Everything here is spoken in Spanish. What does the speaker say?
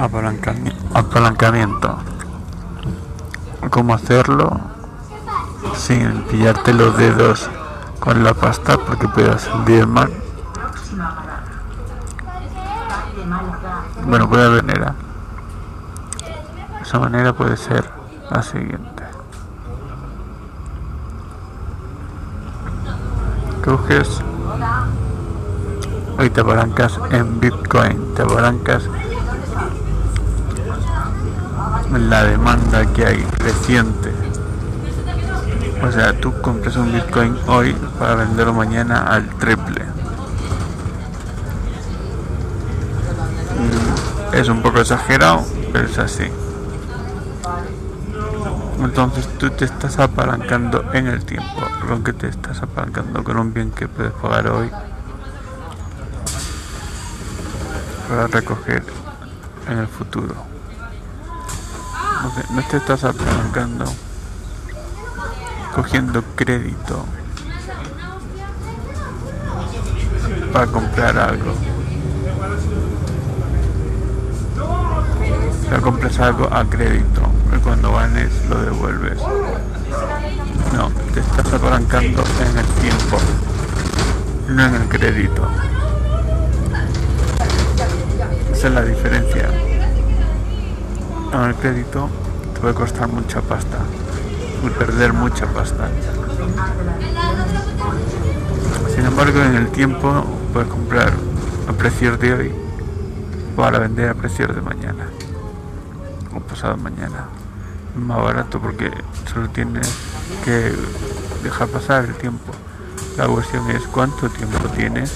Apalancami- apalancamiento. ¿Cómo hacerlo sin pillarte los dedos con la pasta porque puedas sentir mal? Bueno, puede haber manera. Esa manera puede ser la siguiente. Coges y te apalancas en Bitcoin, te apalancas la demanda que hay creciente. O sea, tú compras un Bitcoin hoy para venderlo mañana al triple. Mm, Es un poco exagerado, pero es así. Entonces tú te estás apalancando en el tiempo. ¿Con qué te estás apalancando? Con un bien que puedes pagar hoy para recoger en el futuro. No te, estás apalancando cogiendo crédito para comprar algo. Sea, compras algo a crédito y cuando ganes lo devuelves. No, te estás apalancando en el tiempo, no en el crédito. Esa es la diferencia. El crédito te puede costar mucha pasta y perder mucha pasta. Sin embargo, en el tiempo puedes comprar a precios de hoy para vender a precios de mañana o pasado mañana. Más barato porque solo tienes que dejar pasar el tiempo. La cuestión es cuánto tiempo tienes